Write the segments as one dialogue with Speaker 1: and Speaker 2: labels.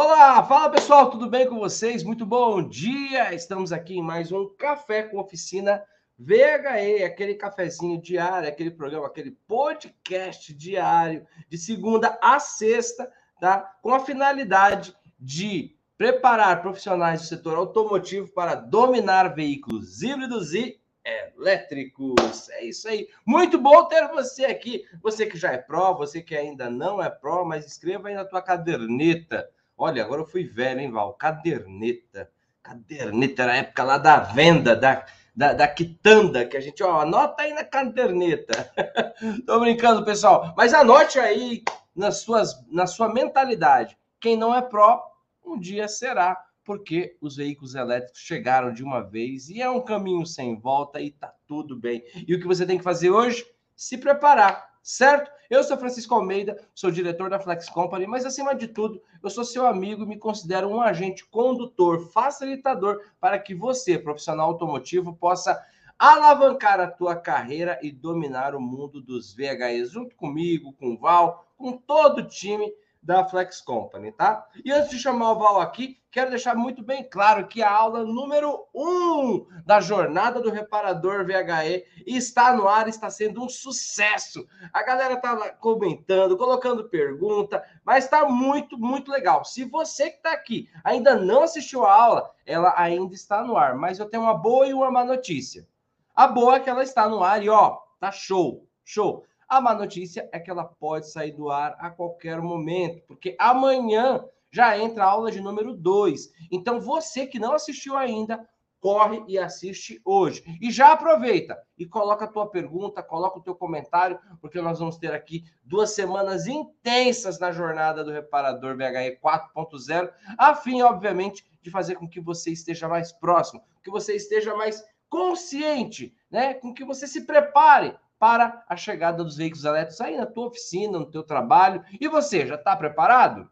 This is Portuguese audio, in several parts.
Speaker 1: Olá, fala pessoal, tudo bem com vocês? Muito bom dia! Estamos aqui em mais um Café com Oficina VHE, aquele cafezinho diário, aquele programa, aquele podcast diário, de segunda a sexta, tá? Com a finalidade de preparar profissionais do setor automotivo para dominar veículos híbridos e elétricos. É isso aí. Muito bom ter você aqui. Você que já é pró, você que ainda não é pró, mas escreva aí na tua caderneta. Olha, agora eu fui velho, hein, Val? Caderneta. Caderneta era a época lá da venda, da, da, da quitanda, que a gente, ó, anota aí na caderneta. Tô brincando, pessoal. Mas anote aí nas suas, na sua mentalidade. Quem não é pró, um dia será porque os veículos elétricos chegaram de uma vez e é um caminho sem volta e tá tudo bem. E o que você tem que fazer hoje? Se preparar, certo? Eu sou Francisco Almeida, sou diretor da Flex Company, mas acima de tudo, eu sou seu amigo e me considero um agente condutor, facilitador para que você, profissional automotivo, possa alavancar a tua carreira e dominar o mundo dos VHEs junto comigo, com o Val, com todo o time da Flex Company, tá? E antes de chamar o Val aqui, quero deixar muito bem claro que a aula número 1 um da jornada do reparador VHE está no ar, está sendo um sucesso. A galera tá comentando, colocando pergunta, mas está muito, muito legal. Se você que está aqui ainda não assistiu a aula, ela ainda está no ar, mas eu tenho uma boa e uma má notícia. A boa é que ela está no ar e ó, tá show, show. A má notícia é que ela pode sair do ar a qualquer momento, porque amanhã já entra a aula de número 2. Então, você que não assistiu ainda, corre e assiste hoje. E já aproveita e coloca a tua pergunta, coloca o teu comentário, porque nós vamos ter aqui duas semanas intensas na jornada do reparador VHE 4.0, a fim, obviamente, de fazer com que você esteja mais próximo, que você esteja mais consciente, né? Com que você se prepare para a chegada dos veículos elétricos aí na tua oficina, no teu trabalho. E você, já está preparado?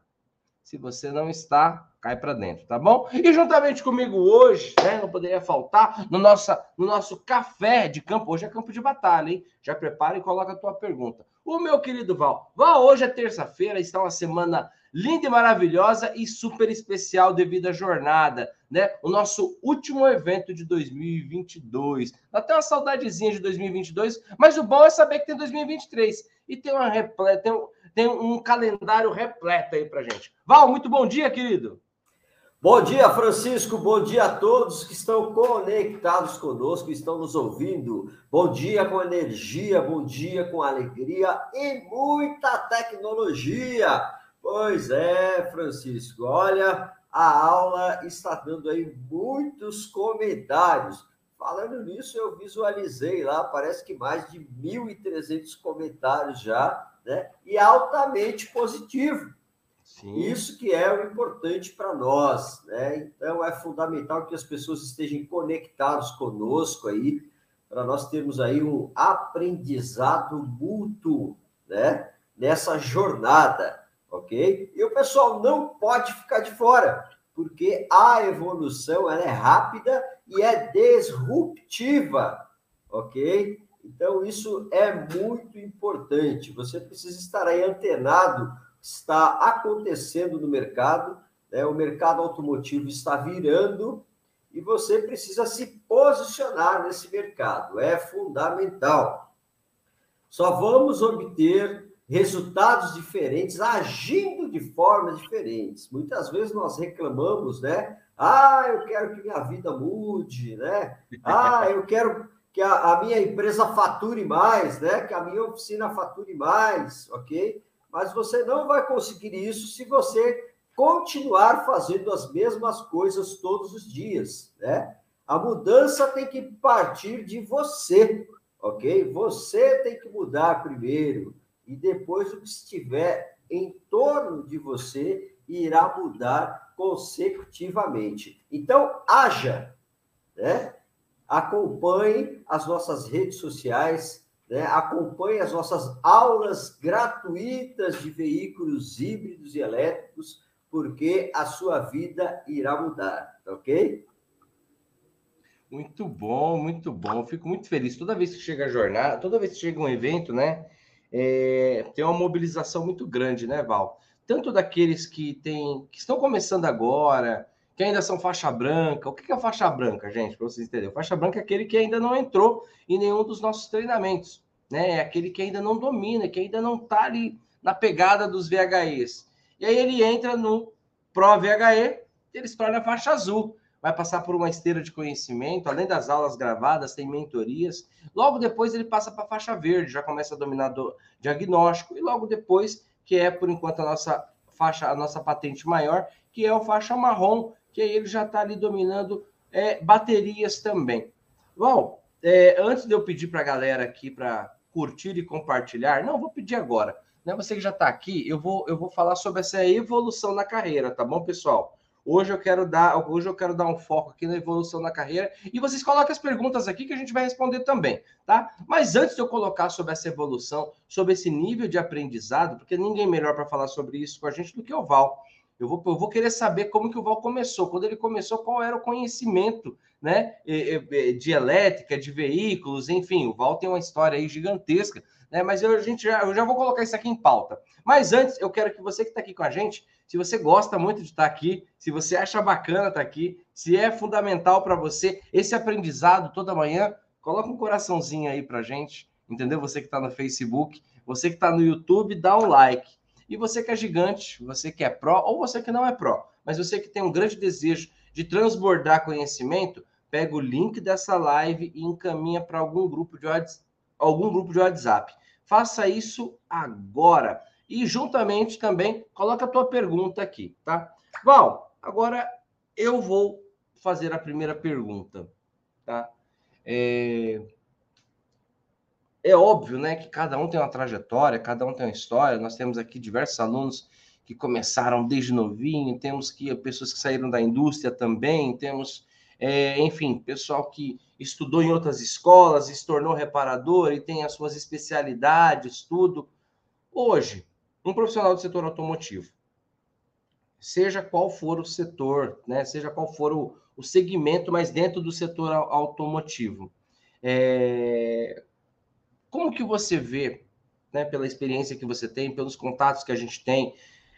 Speaker 1: Se você não está, cai para dentro, tá bom? E juntamente comigo hoje, né, não poderia faltar, no, nossa, no nosso café de campo, hoje é campo de batalha, hein? Já prepara e coloca a tua pergunta. O meu querido Val, Val, hoje é terça-feira, está uma semana linda e maravilhosa e super especial devido à jornada, né? O nosso último evento de 2022. Dá até uma saudadezinha de 2022, mas o bom é saber que tem 2023 e tem uma tem um, tem um calendário repleto aí pra gente. Val, muito bom dia, querido.
Speaker 2: Bom dia, Francisco. Bom dia a todos que estão conectados conosco, estão nos ouvindo. Bom dia com energia, bom dia com alegria e muita tecnologia. Pois é, Francisco. Olha, a aula está dando aí muitos comentários. Falando nisso, eu visualizei lá, parece que mais de 1.300 comentários já, né? E altamente positivo. Sim. Isso que é o importante para nós, né? Então é fundamental que as pessoas estejam conectadas conosco aí, para nós termos aí um aprendizado mútuo, né? Nessa jornada ok? E o pessoal não pode ficar de fora, porque a evolução ela é rápida e é disruptiva, ok? Então, isso é muito importante. Você precisa estar aí antenado está acontecendo no mercado, né? o mercado automotivo está virando e você precisa se posicionar nesse mercado. É fundamental. Só vamos obter resultados diferentes, agindo de formas diferentes. Muitas vezes nós reclamamos, né? Ah, eu quero que minha vida mude, né? Ah, eu quero que a, a, minha empresa fature mais, né? Que a minha oficina fature mais, ok? Mas você não vai conseguir isso se você continuar fazendo as mesmas coisas todos os dias, né? A mudança tem que partir de você, ok? Você tem que mudar primeiro e depois o que estiver em torno de você irá mudar consecutivamente. Então, haja, né? Acompanhe as nossas redes sociais, né? acompanhe as nossas aulas gratuitas de veículos híbridos e elétricos, porque a sua vida irá mudar, ok?
Speaker 1: Muito bom, muito bom. Fico muito feliz. Toda vez que chega a jornada, toda vez que chega um evento, né? É, tem uma mobilização muito grande, né, Val? tanto daqueles que têm, que estão começando agora, que ainda são faixa branca. O que é faixa branca, gente, para vocês entenderem? Faixa branca é aquele que ainda não entrou em nenhum dos nossos treinamentos, né? É aquele que ainda não domina, que ainda não está ali na pegada dos VHEs. E aí ele entra no Pro VHE, ele se torna faixa azul. Vai passar por uma esteira de conhecimento, além das aulas gravadas, tem mentorias. Logo depois ele passa para a faixa verde, já começa a dominar do diagnóstico, e logo depois, que é por enquanto a nossa faixa, a nossa patente maior, que é o faixa marrom, que aí ele já está ali dominando é, baterias também. Bom, é, antes de eu pedir para a galera aqui para curtir e compartilhar, não, vou pedir agora. Né? Você que já está aqui, eu vou, eu vou falar sobre essa evolução na carreira, tá bom, pessoal? Hoje eu quero dar, hoje eu quero dar um foco aqui na evolução na carreira e vocês coloquem as perguntas aqui que a gente vai responder também, tá? Mas antes de eu colocar sobre essa evolução, sobre esse nível de aprendizado, porque ninguém melhor para falar sobre isso com a gente do que o Val. Eu vou, eu vou querer saber como que o Val começou. Quando ele começou, qual era o conhecimento né, de elétrica, de veículos, enfim. O Val tem uma história aí gigantesca, né? Mas eu, a gente já, eu já vou colocar isso aqui em pauta. Mas antes, eu quero que você que está aqui com a gente, se você gosta muito de estar aqui, se você acha bacana estar aqui, se é fundamental para você esse aprendizado toda manhã, coloca um coraçãozinho aí para gente, entendeu? Você que está no Facebook, você que está no YouTube, dá um like. E você que é gigante, você que é pró ou você que não é pró, mas você que tem um grande desejo de transbordar conhecimento, pega o link dessa live e encaminha para algum grupo de algum grupo de WhatsApp. Faça isso agora. E juntamente também coloca a tua pergunta aqui, tá? Val, agora eu vou fazer a primeira pergunta, tá? É é óbvio, né, que cada um tem uma trajetória, cada um tem uma história. Nós temos aqui diversos alunos que começaram desde novinho, temos que pessoas que saíram da indústria também, temos, é, enfim, pessoal que estudou em outras escolas, se tornou reparador e tem as suas especialidades, tudo. Hoje, um profissional do setor automotivo, seja qual for o setor, né, seja qual for o, o segmento, mas dentro do setor automotivo, é, como que você vê, né, pela experiência que você tem, pelos contatos que a gente tem,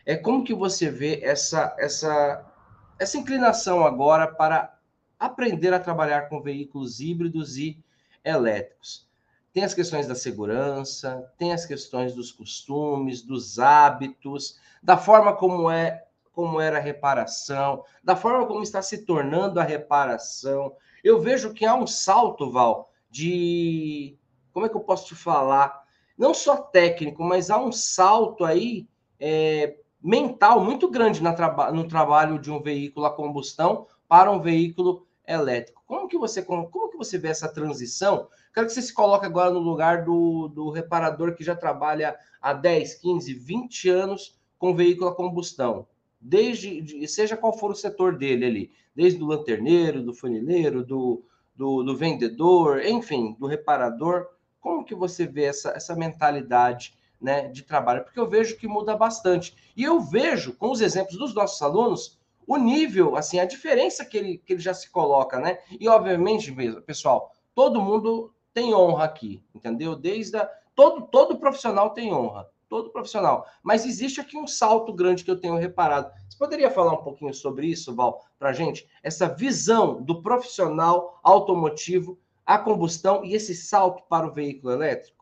Speaker 1: é como que você vê essa essa essa inclinação agora para aprender a trabalhar com veículos híbridos e elétricos? Tem as questões da segurança, tem as questões dos costumes, dos hábitos, da forma como é como era a reparação, da forma como está se tornando a reparação. Eu vejo que há um salto, Val, de como é que eu posso te falar? Não só técnico, mas há um salto aí é, mental muito grande traba no trabalho de um veículo a combustão para um veículo elétrico. Como que você como, que você vê essa transição? Quero que você se coloque agora no lugar do, do reparador que já trabalha há 10, 15, 20 anos com veículo a combustão. Desde, seja qual for o setor dele ali, desde o lanterneiro, do funileiro, do, do, do vendedor, enfim, do reparador. Como que você vê essa, essa mentalidade né, de trabalho? Porque eu vejo que muda bastante. E eu vejo, com os exemplos dos nossos alunos, o nível, assim, a diferença que ele, que ele já se coloca, né? E, obviamente, pessoal, todo mundo tem honra aqui, entendeu? Desde a, todo, todo profissional tem honra, todo profissional. Mas existe aqui um salto grande que eu tenho reparado. Você poderia falar um pouquinho sobre isso, Val, para gente? Essa visão do profissional automotivo a combustão e esse salto para o veículo elétrico?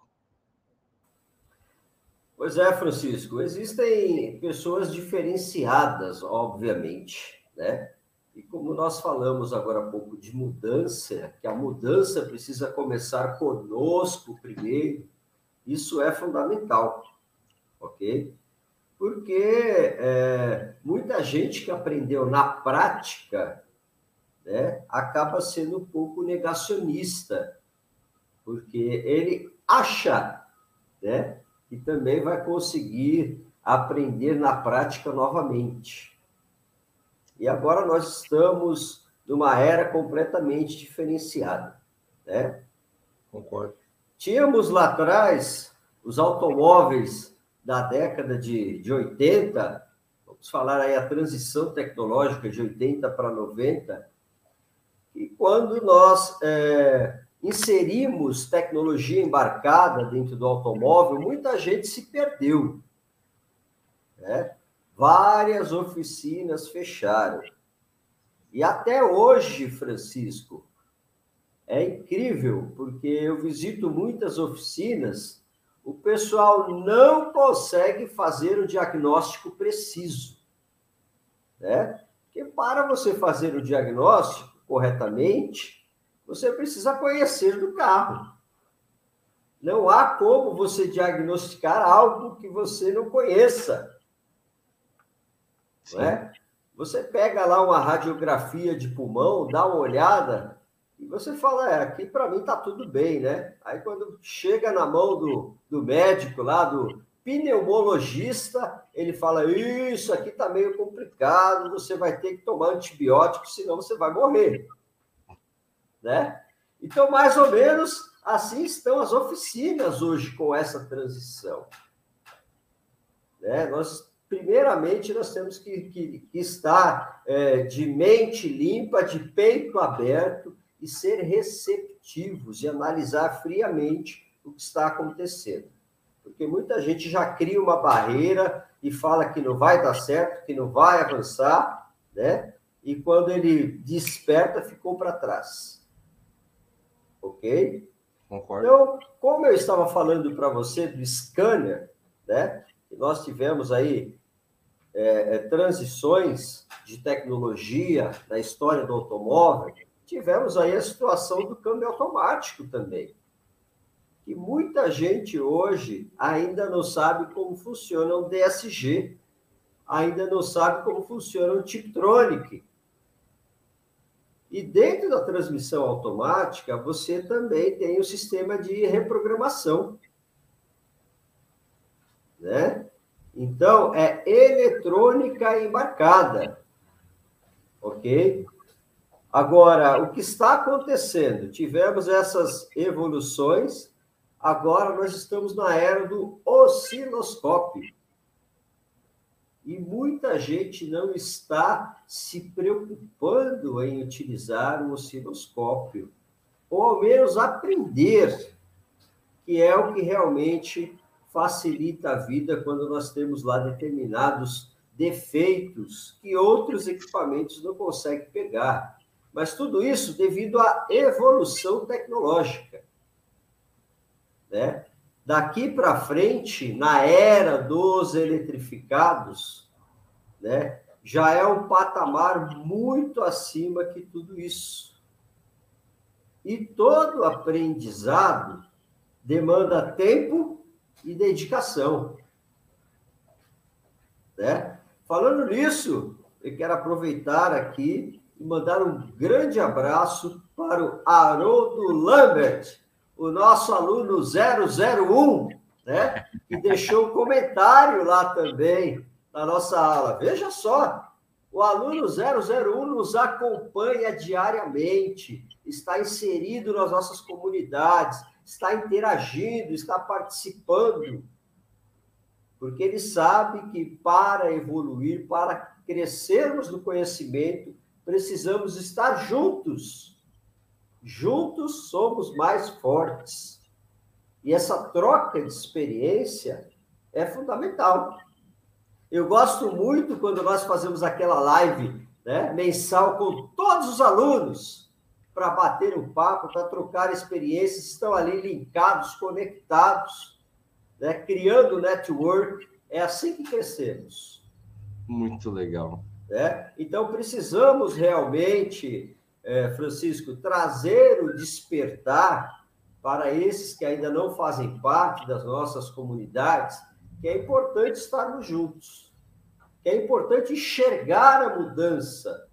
Speaker 2: Pois é, Francisco. Existem pessoas diferenciadas, obviamente, né? E como nós falamos agora há pouco de mudança, que a mudança precisa começar conosco primeiro, isso é fundamental, ok? Porque é, muita gente que aprendeu na prática né, acaba sendo um pouco negacionista, porque ele acha né, que também vai conseguir aprender na prática novamente. E agora nós estamos numa era completamente diferenciada. Né?
Speaker 1: Concordo.
Speaker 2: Tínhamos lá atrás os automóveis da década de, de 80, vamos falar aí a transição tecnológica de 80 para 90, e quando nós é, inserimos tecnologia embarcada dentro do automóvel, muita gente se perdeu. Né? várias oficinas fecharam. E até hoje, Francisco, é incrível, porque eu visito muitas oficinas, o pessoal não consegue fazer o diagnóstico preciso. Né? Porque para você fazer o diagnóstico corretamente, você precisa conhecer do carro. Não há como você diagnosticar algo que você não conheça. Não é? Você pega lá uma radiografia de pulmão, dá uma olhada e você fala, é, aqui para mim tá tudo bem, né? Aí quando chega na mão do, do médico lá, do pneumologista, ele fala, isso aqui tá meio complicado, você vai ter que tomar antibiótico, senão você vai morrer. Né? Então, mais ou menos assim estão as oficinas hoje com essa transição. Né? Nós primeiramente, nós temos que, que, que estar é, de mente limpa, de peito aberto e ser receptivos e analisar friamente o que está acontecendo. Porque muita gente já cria uma barreira e fala que não vai dar certo, que não vai avançar, né? E quando ele desperta, ficou para trás. Ok? Concordo. Então, como eu estava falando para você do scanner, né? nós tivemos aí é, é, transições de tecnologia na história do automóvel, tivemos aí a situação do câmbio automático também. E muita gente hoje ainda não sabe como funciona o DSG, ainda não sabe como funciona o Tiptronic. E dentro da transmissão automática, você também tem o sistema de reprogramação né? Então, é eletrônica embarcada, ok? Agora, o que está acontecendo? Tivemos essas evoluções, agora nós estamos na era do osciloscópio. E muita gente não está se preocupando em utilizar o osciloscópio, ou ao menos aprender, que é o que realmente facilita a vida quando nós temos lá determinados defeitos que outros equipamentos não conseguem pegar. Mas tudo isso devido à evolução tecnológica. Né? Daqui para frente, na era dos eletrificados, né, já é um patamar muito acima que tudo isso. E todo aprendizado demanda tempo e dedicação. Né? Falando nisso, eu quero aproveitar aqui e mandar um grande abraço para o Haroldo Lambert, o nosso aluno 001, né? que deixou um comentário lá também na nossa aula. Veja só, o aluno 001 nos acompanha diariamente, está inserido nas nossas comunidades, está interagindo, está participando, porque ele sabe que para evoluir, para crescermos no conhecimento, precisamos estar juntos. Juntos somos mais fortes. E essa troca de experiência é fundamental. Eu gosto muito quando nós fazemos aquela live né, mensal com todos os alunos para bater um papo, para trocar experiências, estão ali linkados, conectados, né? criando network. É assim que crescemos.
Speaker 1: Muito legal.
Speaker 2: É? Então, precisamos realmente, é, Francisco, trazer o despertar para esses que ainda não fazem parte das nossas comunidades, que é importante estarmos juntos, que é importante enxergar a mudança,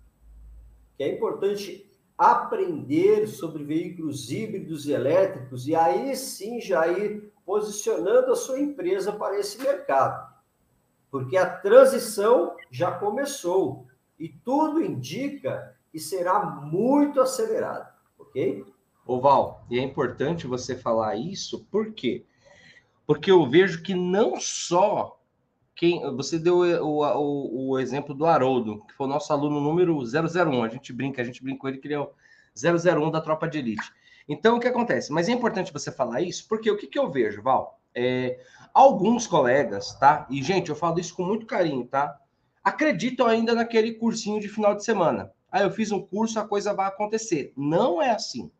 Speaker 2: que é importante aprender sobre veículos híbridos e elétricos e aí sim já ir posicionando a sua empresa para esse mercado. Porque a transição já começou e tudo indica que será muito acelerado, ok?
Speaker 1: Oval, e é importante você falar isso, por quê? Porque eu vejo que não só quem você deu o, o, o, exemplo do Haroldo, que foi o nosso aluno número 001. A gente brinca, a gente brinca com ele que ele é o 001 da tropa de elite. Então, o que acontece? Mas é importante você falar isso, porque o que, que eu vejo, Val? É, alguns colegas, tá? E, gente, eu falo isso com muito carinho, tá? acreditam ainda naquele cursinho de final de semana. Ah, eu fiz um curso, a coisa vai acontecer. Não é assim.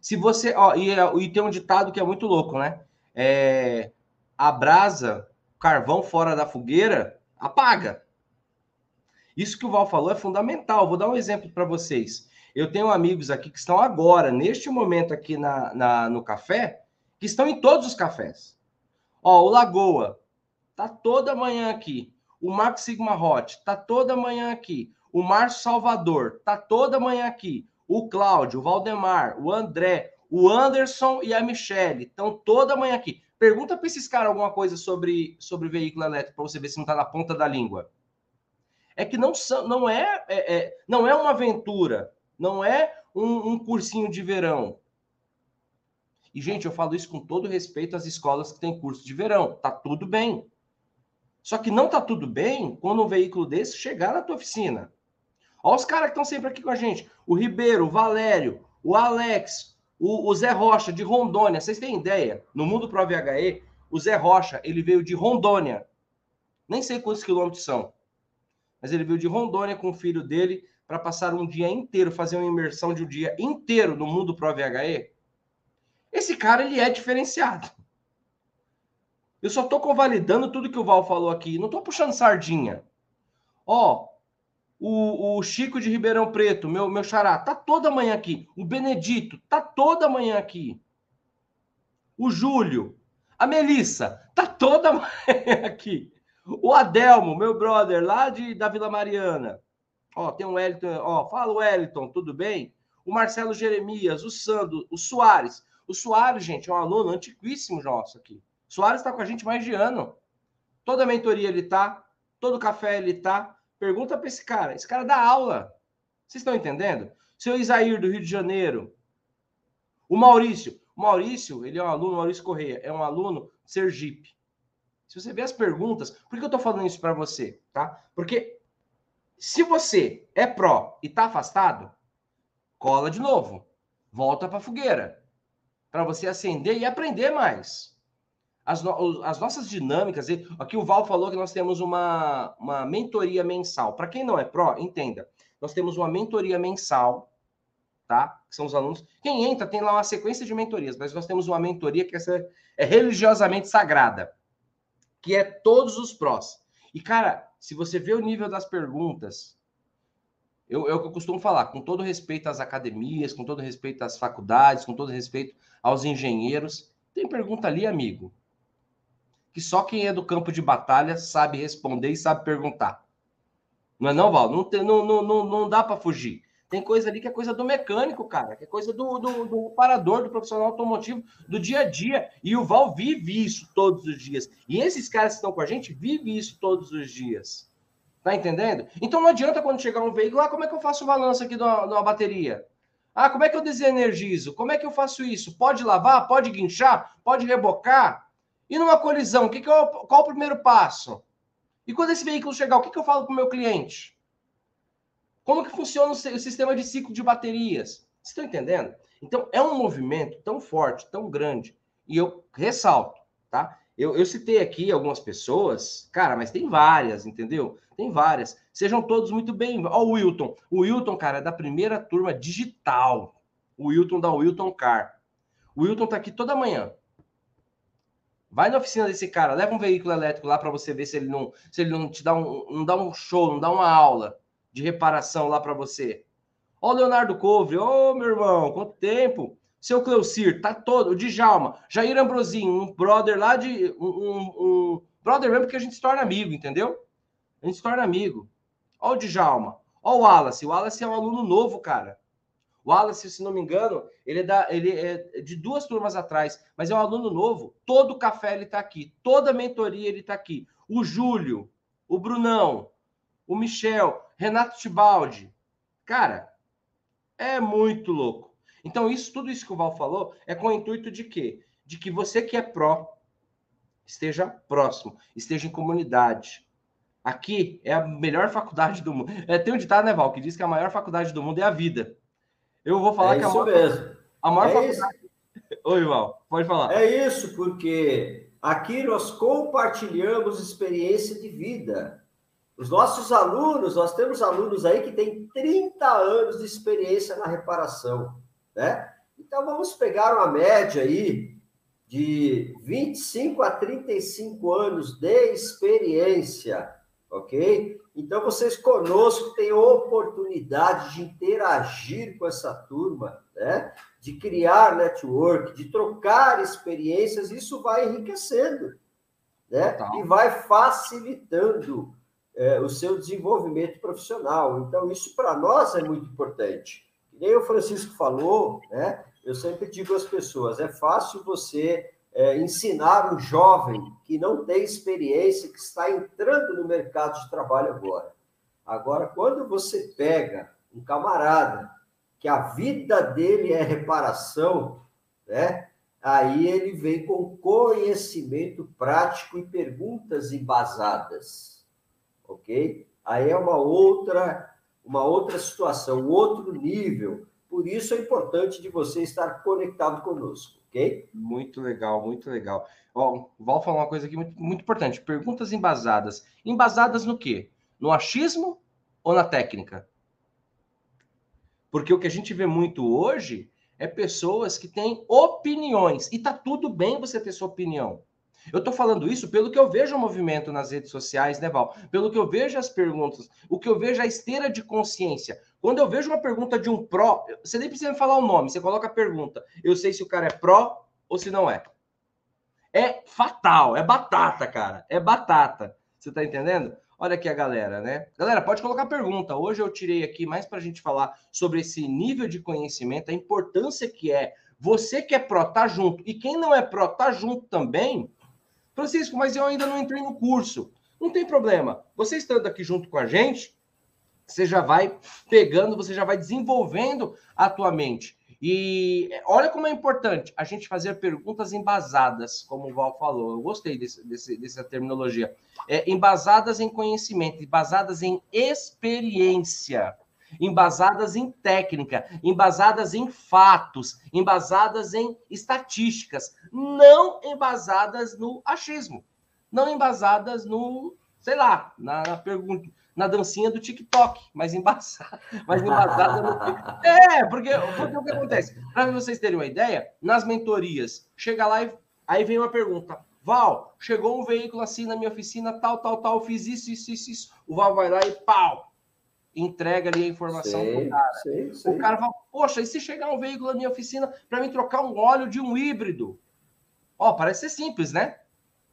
Speaker 1: Se você. Ó, e, e tem um ditado que é muito louco, né? É, a brasa, carvão fora da fogueira, apaga. Isso que o Val falou é fundamental. Vou dar um exemplo para vocês. Eu tenho amigos aqui que estão agora, neste momento aqui na, na, no café, que estão em todos os cafés. Ó, o Lagoa tá toda manhã aqui. O Max Sigma Hot tá toda manhã aqui. O Márcio Salvador tá toda manhã aqui. O Cláudio, o Valdemar, o André, o Anderson e a Michelle estão toda manhã aqui. Pergunta para esses caras alguma coisa sobre, sobre veículo elétrico para você ver se não está na ponta da língua. É que não, são, não, é, é, é não é uma aventura, não é um, um cursinho de verão. E, gente, eu falo isso com todo respeito às escolas que têm curso de verão. Tá tudo bem. Só que não tá tudo bem quando um veículo desse chegar na tua oficina. Olha os caras que estão sempre aqui com a gente. O Ribeiro, o Valério, o Alex, o, o Zé Rocha, de Rondônia, vocês têm ideia? No mundo Pro VHE, o Zé Rocha, ele veio de Rondônia. Nem sei quantos quilômetros são. Mas ele veio de Rondônia com o filho dele para passar um dia inteiro, fazer uma imersão de um dia inteiro no mundo Pro VHE. Esse cara, ele é diferenciado. Eu só estou convalidando tudo que o Val falou aqui. Não estou puxando sardinha. Ó, o, o, Chico de Ribeirão Preto, meu, meu xará, tá toda manhã aqui. O Benedito, tá toda manhã aqui. O Júlio, a Melissa, tá toda manhã aqui. O Adelmo, meu brother, lá de, da Vila Mariana. Ó, tem um Wellington, ó, fala Wellington, tudo bem? O Marcelo Jeremias, o Sandro, o Soares. O Soares, gente, é um aluno antiquíssimo nosso aqui. O Soares está com a gente mais de ano. Toda mentoria ele tá, todo café ele tá. Pergunta para esse cara. Esse cara dá aula. Vocês estão entendendo? Seu Isair, do Rio de Janeiro. O Maurício. O Maurício, ele é um aluno, Maurício Correia, é um aluno Sergipe. Se você ver as perguntas, por que eu estou falando isso para você? Tá? Porque se você é pró e está afastado, cola de novo. Volta para a fogueira. Para você acender e aprender mais as, no, as nossas dinâmicas. Aqui o Val falou que nós temos uma, uma mentoria mensal. Para quem não é pró, entenda. Nós temos uma mentoria mensal, tá? Que são os alunos. Quem entra tem lá uma sequência de mentorias, mas nós temos uma mentoria que essa é religiosamente sagrada, que é todos os prós. E, cara, se você vê o nível das perguntas, eu, é o que eu costumo falar, com todo respeito às academias, com todo respeito às faculdades, com todo respeito aos engenheiros, tem pergunta ali, amigo, que só quem é do campo de batalha sabe responder e sabe perguntar. Não é não, Val? Não, tem, não, não, não, não dá para fugir. Tem coisa ali que é coisa do mecânico, cara, que é coisa do, do, do parador, do profissional automotivo, do dia a dia. E o Val vive isso todos os dias. E esses caras que estão com a gente vivem isso todos os dias. Tá entendendo? Então não adianta quando chegar um veículo, ah, como é que eu faço o balanço aqui de uma, de uma bateria? Ah, como é que eu desenergizo? Como é que eu faço isso? Pode lavar? Pode guinchar? Pode rebocar? E numa colisão, que que eu, qual o primeiro passo? E quando esse veículo chegar, o que, que eu falo para o meu cliente? Como que funciona o sistema de ciclo de baterias? Vocês estão entendendo? Então, é um movimento tão forte, tão grande. E eu ressalto, tá? Eu, eu citei aqui algumas pessoas, cara, mas tem várias, entendeu? Tem várias. Sejam todos muito bem. Ó, o Wilton. O Wilton, cara, é da primeira turma digital. O Wilton da Wilton Car. O Wilton tá aqui toda manhã. Vai na oficina desse cara, leva um veículo elétrico lá para você ver se ele não, se ele não te dá um, não dá um show, não dá uma aula de reparação lá para você. Ó o Leonardo Covre, ô meu irmão, quanto tempo? Seu Cleucir, tá todo, o Djalma, Jair Ambrosinho, um brother lá de um, um, um brother mesmo porque a gente se torna amigo, entendeu? A gente se torna amigo. Ó o Djalma, ó o Wallace, o Wallace é um aluno novo, cara. Wallace, se não me engano, ele é, da, ele é de duas turmas atrás, mas é um aluno novo. Todo café ele está aqui, toda mentoria ele está aqui. O Júlio, o Brunão, o Michel, Renato Tibaldi. Cara, é muito louco. Então, isso, tudo isso que o Val falou é com o intuito de quê? De que você que é pró esteja próximo, esteja em comunidade. Aqui é a melhor faculdade do mundo. É, tem um ditado, né, Val, que diz que a maior faculdade do mundo é a vida. Eu vou falar
Speaker 2: é
Speaker 1: que a
Speaker 2: maior, mesmo.
Speaker 1: A maior é faculdade. Isso. Oi, Val, pode falar.
Speaker 2: É isso, porque aqui nós compartilhamos experiência de vida. Os nossos alunos, nós temos alunos aí que têm 30 anos de experiência na reparação, né? Então vamos pegar uma média aí de 25 a 35 anos de experiência, ok? Então vocês conosco têm oportunidade de interagir com essa turma, né? De criar network, de trocar experiências, isso vai enriquecendo, né? Tá. E vai facilitando é, o seu desenvolvimento profissional. Então, isso para nós é muito importante. E nem o Francisco falou, né? Eu sempre digo às pessoas: é fácil você é, ensinar um jovem que não tem experiência, que está entrando no mercado de trabalho agora. Agora, quando você pega um camarada que a vida dele é reparação, né? Aí ele vem com conhecimento prático e perguntas embasadas ok? Aí é uma outra, uma outra situação, outro nível. Por isso é importante de você estar conectado conosco, ok?
Speaker 1: Muito legal, muito legal. Ó, o Val falou uma coisa aqui muito, muito importante. Perguntas embasadas. Embasadas no quê? No achismo ou na técnica? Porque o que a gente vê muito hoje é pessoas que têm opiniões. E tá tudo bem você ter sua opinião. Eu estou falando isso pelo que eu vejo o movimento nas redes sociais, né, Val? Pelo que eu vejo as perguntas, o que eu vejo a esteira de consciência. Quando eu vejo uma pergunta de um pró, você nem precisa falar o nome, você coloca a pergunta. Eu sei se o cara é pró ou se não é. É fatal, é batata, cara. É batata. Você tá entendendo? Olha aqui a galera, né? Galera, pode colocar pergunta. Hoje eu tirei aqui mais para a gente falar sobre esse nível de conhecimento, a importância que é. Você que é pró, tá junto. E quem não é pró, tá junto também. Francisco, mas eu ainda não entrei no curso. Não tem problema. Você estando aqui junto com a gente, você já vai pegando, você já vai desenvolvendo a tua mente. E olha como é importante a gente fazer perguntas embasadas, como o Val falou. Eu gostei desse, desse, dessa terminologia. É, embasadas em conhecimento, embasadas em experiência embasadas em técnica, embasadas em fatos, embasadas em estatísticas, não embasadas no achismo, não embasadas no, sei lá, na, na pergunta, na dancinha do TikTok, mas embasada, mas embasada no É, porque, porque o que acontece? Para vocês terem uma ideia, nas mentorias, chega lá e aí vem uma pergunta. Val, chegou um veículo assim na minha oficina, tal, tal, tal, fiz isso, isso, isso, isso. O Val vai lá e pau, entrega ali a informação sei, pro cara. Sei, sei. O cara fala, poxa, e se chegar um veículo na minha oficina para mim trocar um óleo de um híbrido? Ó, parece ser simples, né?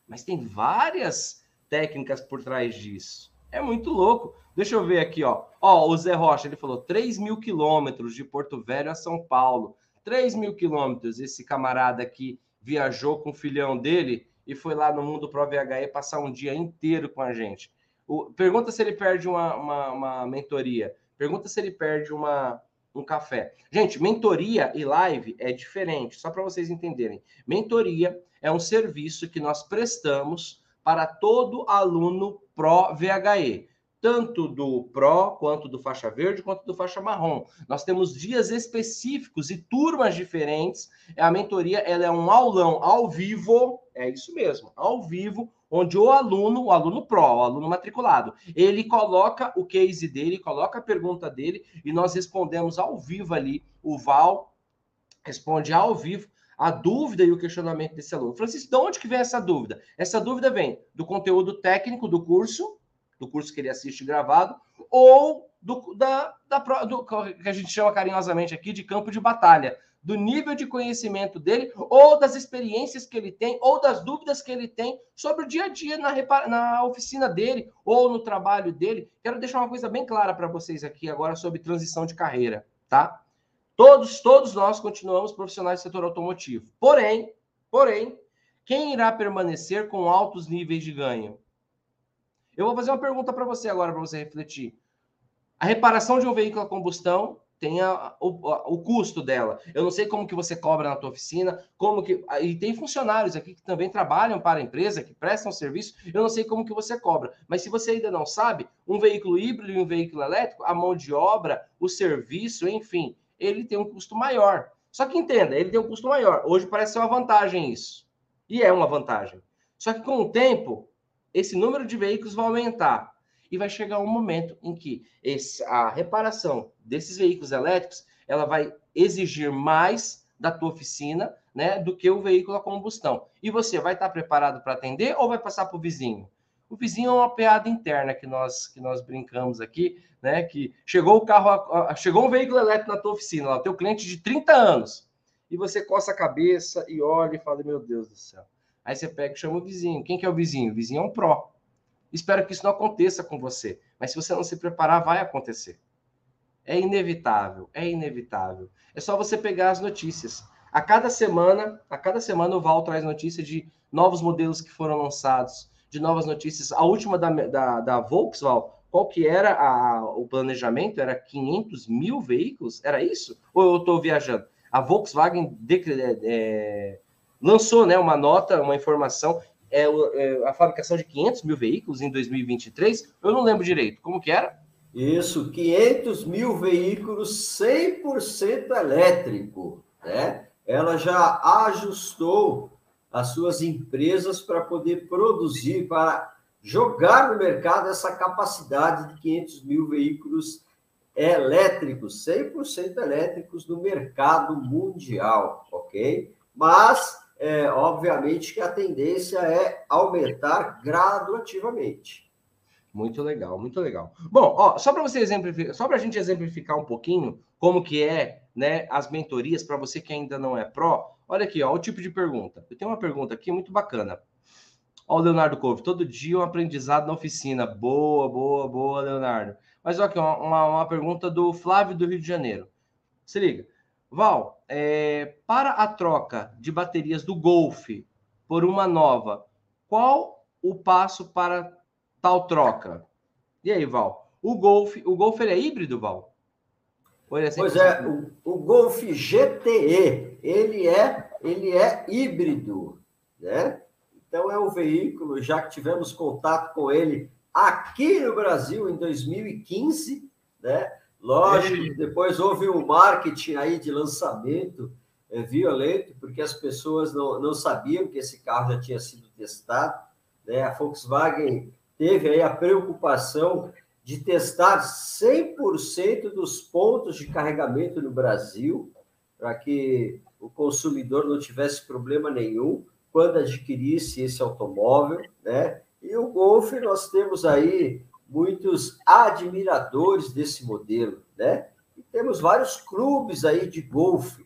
Speaker 1: Mas tem várias técnicas por trás disso. É muito louco. Deixa eu ver aqui, ó. Ó, o Zé Rocha, ele falou 3 mil quilômetros de Porto Velho a São Paulo. 3 mil quilômetros. Esse camarada aqui viajou com o filhão dele e foi lá no Mundo Pro VHE passar um dia inteiro com a gente. O, pergunta se ele perde uma, uma, uma, mentoria. Pergunta se ele perde uma, um café. Gente, mentoria e live é diferente, só para vocês entenderem. Mentoria é um serviço que nós prestamos para todo aluno pró-VHE tanto do Pro, quanto do faixa verde, quanto do faixa marrom. Nós temos dias específicos e turmas diferentes. A mentoria ela é um aulão ao vivo, é isso mesmo, ao vivo, onde o aluno, o aluno Pro, o aluno matriculado, ele coloca o case dele, coloca a pergunta dele e nós respondemos ao vivo ali. O Val responde ao vivo a dúvida e o questionamento desse aluno. Francisco, de onde que vem essa dúvida? Essa dúvida vem do conteúdo técnico do curso, do curso que ele assiste gravado, ou do, da, da do, que a gente chama carinhosamente aqui de campo de batalha, do nível de conhecimento dele, ou das experiências que ele tem, ou das dúvidas que ele tem sobre o dia a dia na, na oficina dele, ou no trabalho dele. Quero deixar uma coisa bem clara para vocês aqui agora sobre transição de carreira, tá? Todos, todos nós continuamos profissionais do setor automotivo. Porém, porém, quem irá permanecer com altos níveis de ganho? Eu vou fazer uma pergunta para você agora, para você refletir. A reparação de um veículo a combustão tem a, o, a, o, custo dela. Eu não sei como que você cobra na tua oficina, como que e tem funcionários aqui que também trabalham para a empresa, que prestam serviço. Eu não sei como que você cobra, mas se você ainda não sabe, um veículo híbrido e um veículo elétrico, a mão de obra, o serviço, enfim, ele tem um custo maior. Só que entenda, ele tem um custo maior. Hoje parece ser uma vantagem isso. E é uma vantagem. Só que com o tempo, esse número de veículos vai aumentar. E vai chegar um momento em que esse, a reparação desses veículos elétricos ela vai exigir mais da tua oficina né, do que o veículo a combustão. E você vai estar preparado para atender ou vai passar para o vizinho? O vizinho é uma piada interna que nós que nós brincamos aqui, né? Que chegou o carro, chegou um veículo elétrico na tua oficina, lá, teu cliente de 30 anos, e você coça a cabeça e olha e fala: Meu Deus do céu. Aí você pega e chama o vizinho. Quem que é o vizinho? O vizinho é um pró. Espero que isso não aconteça com você. Mas se você não se preparar, vai acontecer. É inevitável, é inevitável. É só você pegar as notícias. A cada semana, a cada semana o Val traz notícia de novos modelos que foram lançados, de novas notícias. A última da, da, da Volkswagen, qual que era a, o planejamento? Era 500 mil veículos? Era isso? Ou eu estou viajando? A Volkswagen de, é, lançou né, uma nota, uma informação, é, é, a fabricação de 500 mil veículos em 2023. Eu não lembro direito. Como que era?
Speaker 2: Isso, 500 mil veículos 100% elétrico, né? Ela já ajustou as suas empresas para poder produzir, para jogar no mercado essa capacidade de 500 mil veículos elétricos, 100% elétricos no mercado mundial, ok? Mas, é, obviamente, que a tendência é aumentar gradativamente.
Speaker 1: Muito legal, muito legal. Bom, ó, só para você exemplificar, só para a gente exemplificar um pouquinho como que é, né, as mentorias para você que ainda não é pró. Olha aqui, ó, o tipo de pergunta. Eu tenho uma pergunta aqui muito bacana. Ó, o Leonardo Couve, todo dia um aprendizado na oficina. Boa, boa, boa, Leonardo. Mas ó, aqui, uma, uma pergunta do Flávio do Rio de Janeiro. Se liga. Val, é, para a troca de baterias do Golf por uma nova, qual o passo para tal troca? E aí, Val? O Golf, o Golf ele é híbrido, Val?
Speaker 2: É pois é, o, o Golf GTE, ele é, ele é híbrido, né? Então é um veículo, já que tivemos contato com ele aqui no Brasil em 2015, né? Lógico, depois houve um marketing aí de lançamento é, violento, porque as pessoas não, não sabiam que esse carro já tinha sido testado, né? A Volkswagen teve aí a preocupação de testar 100% dos pontos de carregamento no Brasil, para que o consumidor não tivesse problema nenhum quando adquirisse esse automóvel, né? E o Golf, nós temos aí muitos admiradores desse modelo, né? E temos vários clubes aí de Golf,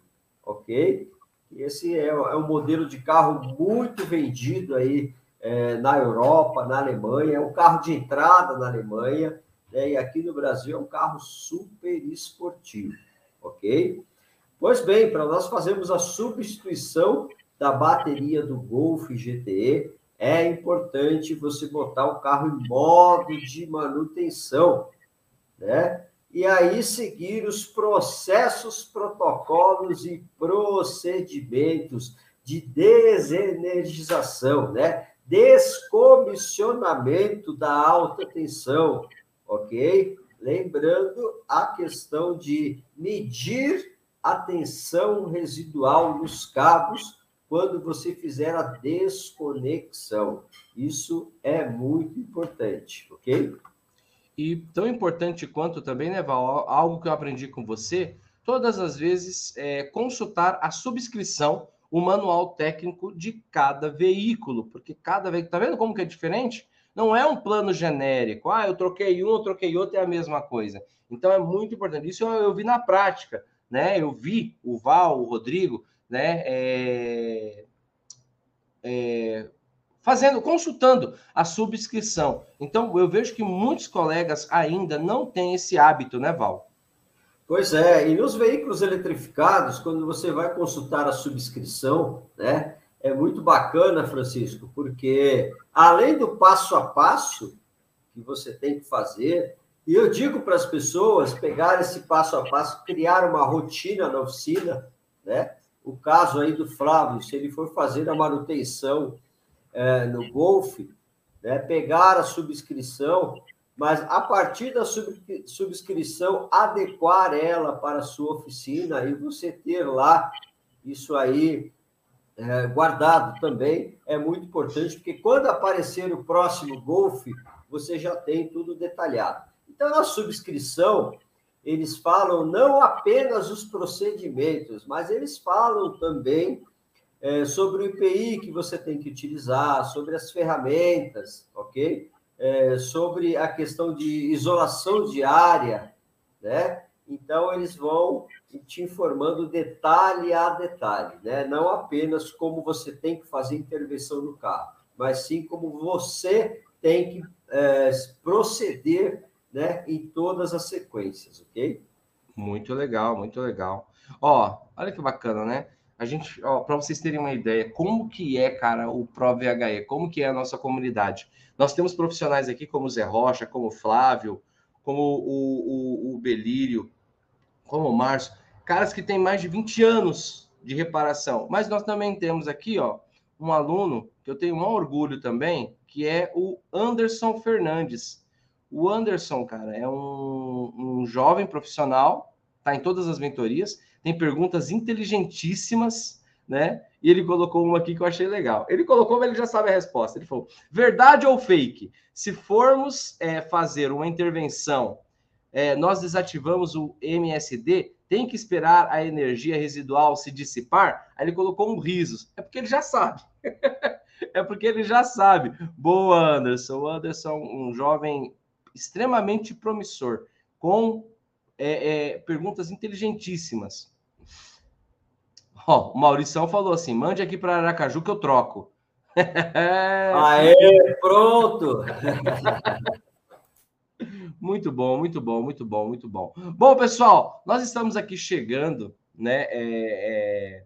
Speaker 2: ok? Esse é, é um modelo de carro muito vendido aí é, na Europa, na Alemanha, é um carro de entrada na Alemanha, né? e aqui no Brasil é um carro super esportivo, ok? Pois bem, para nós fazermos a substituição da bateria do Golf GTE, é importante você botar o carro em modo de manutenção, né? E aí seguir os processos, protocolos e procedimentos de desenergização, né? Descomissionamento da alta tensão, ok? Lembrando a questão de medir a tensão residual nos cabos quando você fizer a desconexão. Isso é muito importante, ok?
Speaker 1: E tão importante quanto também, né, Val, algo que eu aprendi com você, todas as vezes é, consultar a subscrição, o manual técnico de cada veículo, porque cada veículo, tá vendo como que é diferente? Não é um plano genérico. Ah, eu troquei um, eu troquei outro, é a mesma coisa. Então é muito importante. Isso eu, eu vi na prática, né? Eu vi o Val, o Rodrigo, né? É, é, fazendo, consultando a subscrição. Então eu vejo que muitos colegas ainda não têm esse hábito, né, Val?
Speaker 2: Pois é, e nos veículos eletrificados, quando você vai consultar a subscrição, né? é muito bacana, Francisco, porque além do passo a passo que você tem que fazer, e eu digo para as pessoas pegar esse passo a passo, criar uma rotina na oficina, né? O caso aí do Flávio, se ele for fazer a manutenção é, no Golf, né? pegar a subscrição, mas a partir da subscrição, adequar ela para a sua oficina e você ter lá isso aí é, guardado também é muito importante, porque quando aparecer o próximo Golf, você já tem tudo detalhado. Então, na subscrição, eles falam não apenas os procedimentos, mas eles falam também é, sobre o IPI que você tem que utilizar, sobre as ferramentas, ok? É, sobre a questão de isolação diária, né? Então, eles vão te informando detalhe a detalhe, né? Não apenas como você tem que fazer intervenção no carro, mas sim como você tem que é, proceder né, em todas as sequências, ok?
Speaker 1: Muito legal, muito legal. Ó, olha que bacana, né? A gente, ó, para vocês terem uma ideia, como que é, cara, o ProVHE, como que é a nossa comunidade. Nós temos profissionais aqui como o Zé Rocha, como o Flávio, como o, o, o Belírio, como o Márcio, caras que têm mais de 20 anos de reparação. Mas nós também temos aqui, ó, um aluno que eu tenho um orgulho também, que é o Anderson Fernandes. O Anderson, cara, é um, um jovem profissional, tá em todas as mentorias, tem perguntas inteligentíssimas, né? E ele colocou uma aqui que eu achei legal. Ele colocou, mas ele já sabe a resposta. Ele falou: verdade ou fake? Se formos é, fazer uma intervenção, é, nós desativamos o MSD, tem que esperar a energia residual se dissipar? Aí ele colocou um risos. É porque ele já sabe. é porque ele já sabe. Boa, Anderson. O Anderson, um jovem extremamente promissor, com é, é, perguntas inteligentíssimas. Ó, o Maurição falou assim: mande aqui para Aracaju que eu troco.
Speaker 2: Aê, pronto!
Speaker 1: muito bom, muito bom, muito bom, muito bom. Bom, pessoal, nós estamos aqui chegando, né? É, é...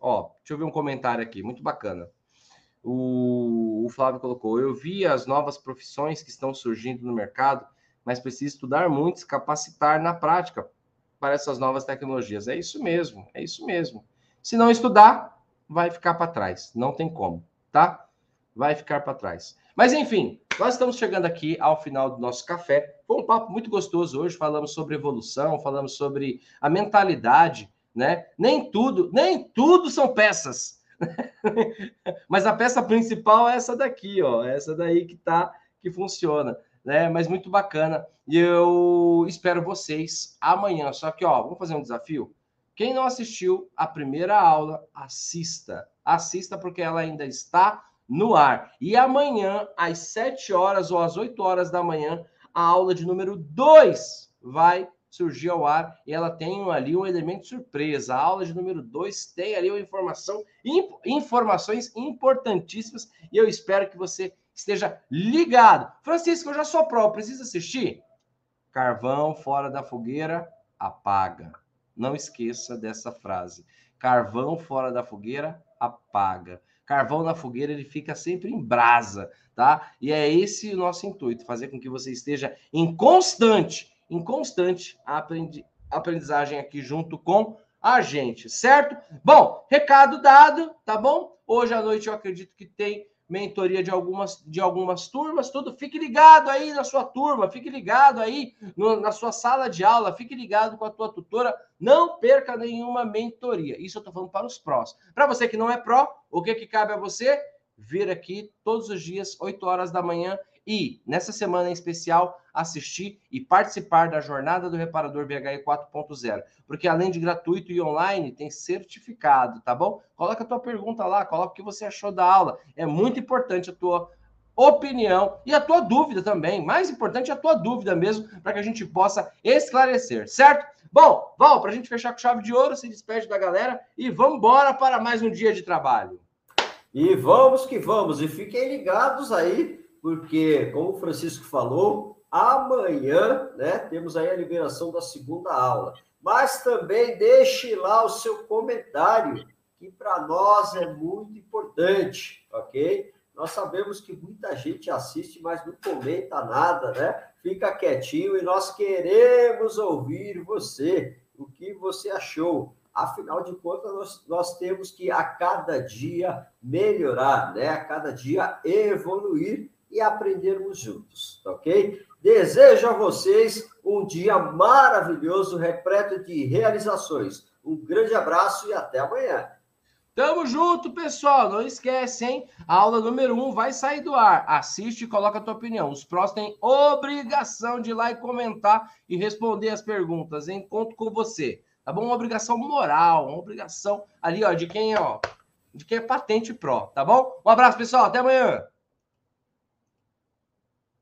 Speaker 1: Ó, deixa eu ver um comentário aqui, muito bacana. O Flávio colocou: Eu vi as novas profissões que estão surgindo no mercado, mas preciso estudar muito, se capacitar na prática para essas novas tecnologias. É isso mesmo, é isso mesmo. Se não estudar, vai ficar para trás. Não tem como, tá? Vai ficar para trás. Mas enfim, nós estamos chegando aqui ao final do nosso café. Foi um papo muito gostoso hoje. Falamos sobre evolução, falamos sobre a mentalidade, né? Nem tudo, nem tudo são peças. Mas a peça principal é essa daqui, ó, essa daí que tá que funciona, né? Mas muito bacana. E eu espero vocês amanhã. Só que, ó, vamos fazer um desafio. Quem não assistiu a primeira aula, assista. Assista porque ela ainda está no ar. E amanhã, às 7 horas ou às 8 horas da manhã, a aula de número 2 vai surgir ao ar e ela tem ali um elemento surpresa. A aula de número 2 tem ali uma informação, informações importantíssimas e eu espero que você esteja ligado. Francisco, eu já sou pró, precisa assistir? Carvão fora da fogueira, apaga. Não esqueça dessa frase. Carvão fora da fogueira, apaga. Carvão na fogueira, ele fica sempre em brasa, tá? E é esse o nosso intuito, fazer com que você esteja em constante, em constante aprendizagem aqui junto com a gente, certo? Bom, recado dado, tá bom? Hoje à noite eu acredito que tem mentoria de algumas, de algumas turmas, tudo. Fique ligado aí na sua turma, fique ligado aí no, na sua sala de aula, fique ligado com a tua tutora. Não perca nenhuma mentoria. Isso eu estou falando para os prós. Para você que não é pró, o que, que cabe a você? Vir aqui todos os dias, 8 horas da manhã, e, nessa semana em especial, assistir e participar da jornada do reparador VHE 4.0. Porque além de gratuito e online, tem certificado, tá bom? Coloca a tua pergunta lá, coloca o que você achou da aula. É muito importante a tua opinião e a tua dúvida também. Mais importante a tua dúvida mesmo, para que a gente possa esclarecer, certo? Bom, Val, para a gente fechar com chave de ouro, se despede da galera e vamos embora para mais um dia de trabalho.
Speaker 2: E vamos que vamos, e fiquem ligados aí porque, como o Francisco falou, amanhã né, temos aí a liberação da segunda aula. Mas também deixe lá o seu comentário, que para nós é muito importante, ok? Nós sabemos que muita gente assiste, mas não comenta nada, né? Fica quietinho e nós queremos ouvir você, o que você achou. Afinal de contas, nós, nós temos que a cada dia melhorar, né? A cada dia evoluir e aprendermos juntos, ok? Desejo a vocês um dia maravilhoso, repleto de realizações. Um grande abraço e até amanhã.
Speaker 1: Tamo junto, pessoal. Não esquece, hein? A aula número 1 um vai sair do ar. Assiste e coloca a tua opinião. Os prós têm obrigação de ir lá e comentar e responder as perguntas, hein? Conto com você. Tá bom? Uma obrigação moral, uma obrigação ali, ó, de quem, ó, de quem é patente pró, tá bom? Um abraço, pessoal. Até amanhã.